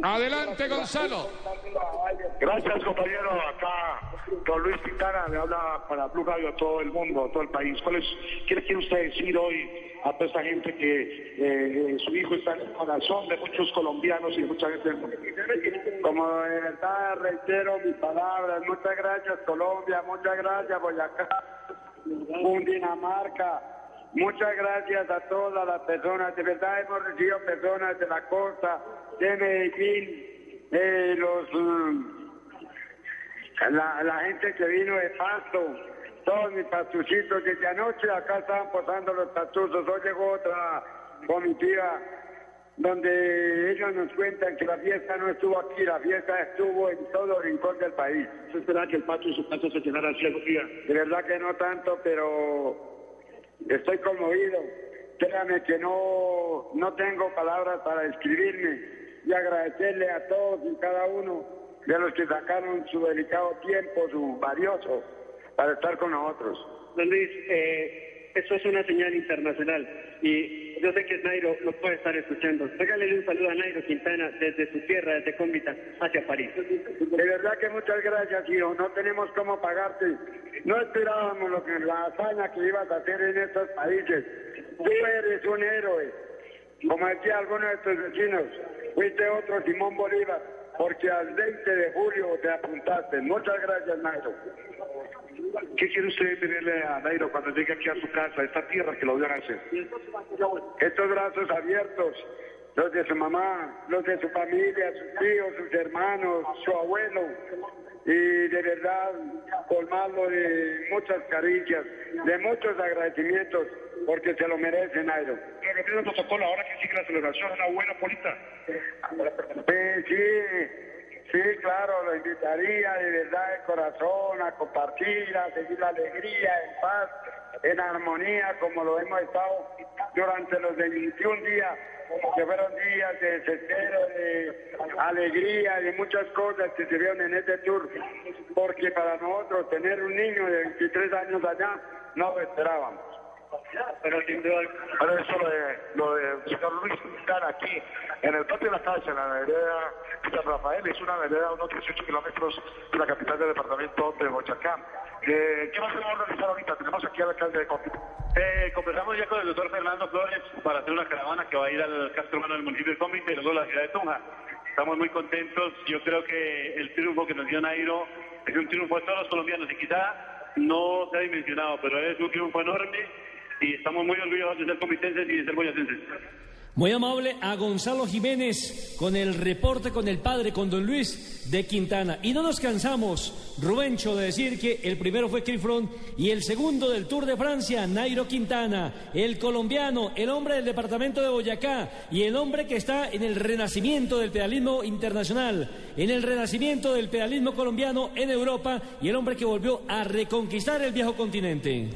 Adelante, Gonzalo. Gracias, compañero. Acá, don Luis Quintana, me habla para Blue Radio a todo el mundo, a todo el país. ¿Cuál es, ¿Qué le quiere usted decir hoy a toda esta gente que eh, su hijo está en el corazón de muchos colombianos y de mucha gente del mundo? Como de verdad reitero mis palabras, muchas gracias Colombia, muchas gracias Boyacá, Cundinamarca, muchas gracias a todas las personas, de verdad hemos recibido personas de la costa, de Medellín, de los mm, la, la gente que vino de Pasto, todos mis pastucitos, desde anoche acá estaban posando los pastuzos, hoy llegó otra comitiva donde ellos nos cuentan que la fiesta no estuvo aquí, la fiesta estuvo en todo rincón del país. ¿Usted espera que el patio y su patio se llenara así algún día? De verdad que no tanto, pero estoy conmovido. Créame que no, no tengo palabras para describirme y agradecerle a todos y cada uno de los que sacaron su delicado tiempo, su valioso, para estar con nosotros. Luis, eh, eso es una señal internacional y yo sé que Nairo lo puede estar escuchando. Regálele un saludo a Nairo Quintana desde su tierra, desde Cómbita, hacia París. De verdad que muchas gracias, hijo. No tenemos cómo pagarte. No esperábamos lo que la hazaña que ibas a hacer en estos países. Tú eres un héroe. Como decía alguno de tus vecinos, fuiste otro Simón Bolívar, porque al 20 de julio te apuntaste. Muchas gracias, Nairo. ¿Qué quiere usted tenerle a Nairo cuando llegue aquí a su casa, a esta tierra que lo vio nacer? Estos brazos abiertos, los de su mamá, los de su familia, sus tíos, sus hermanos, su abuelo, y de verdad colmarlo de muchas caricias, de muchos agradecimientos, porque se lo merece, Nairo. El protocolo, ahora que sigue la celebración, una buena polita. Eh, sí, sí, claro, lo invitaría de verdad de corazón a compartir, a seguir la alegría, en paz, en armonía, como lo hemos estado durante los 21 días, que fueron días de desespero, de alegría, de muchas cosas que se vieron en este tour, porque para nosotros tener un niño de 23 años allá, no lo esperábamos. Pero sin duda, pero eso lo de, lo de señor Luis Quintana aquí, en el patio de la casa, en la vereda San Rafael, es una vereda a unos 18 kilómetros de la capital del departamento de Boyacá. Eh, ¿Qué más se va a organizar ahorita? Tenemos aquí al alcalde de Cómbita. Eh, conversamos ya con el doctor Fernando Flores para hacer una caravana que va a ir al Castro Humano del municipio de Cómbita y luego a la ciudad de Tunja. Estamos muy contentos. Yo creo que el triunfo que nos dio Nairo es un triunfo de todos los colombianos y quizá no se ha dimensionado, pero es un triunfo enorme y estamos muy orgullosos de ser comitenses y de ser boyacenses. Muy amable a Gonzalo Jiménez con el reporte con el padre, con don Luis de Quintana. Y no nos cansamos, Rubencho, de decir que el primero fue Crifron y el segundo del Tour de Francia, Nairo Quintana, el colombiano, el hombre del departamento de Boyacá y el hombre que está en el renacimiento del pedalismo internacional, en el renacimiento del pedalismo colombiano en Europa y el hombre que volvió a reconquistar el viejo continente.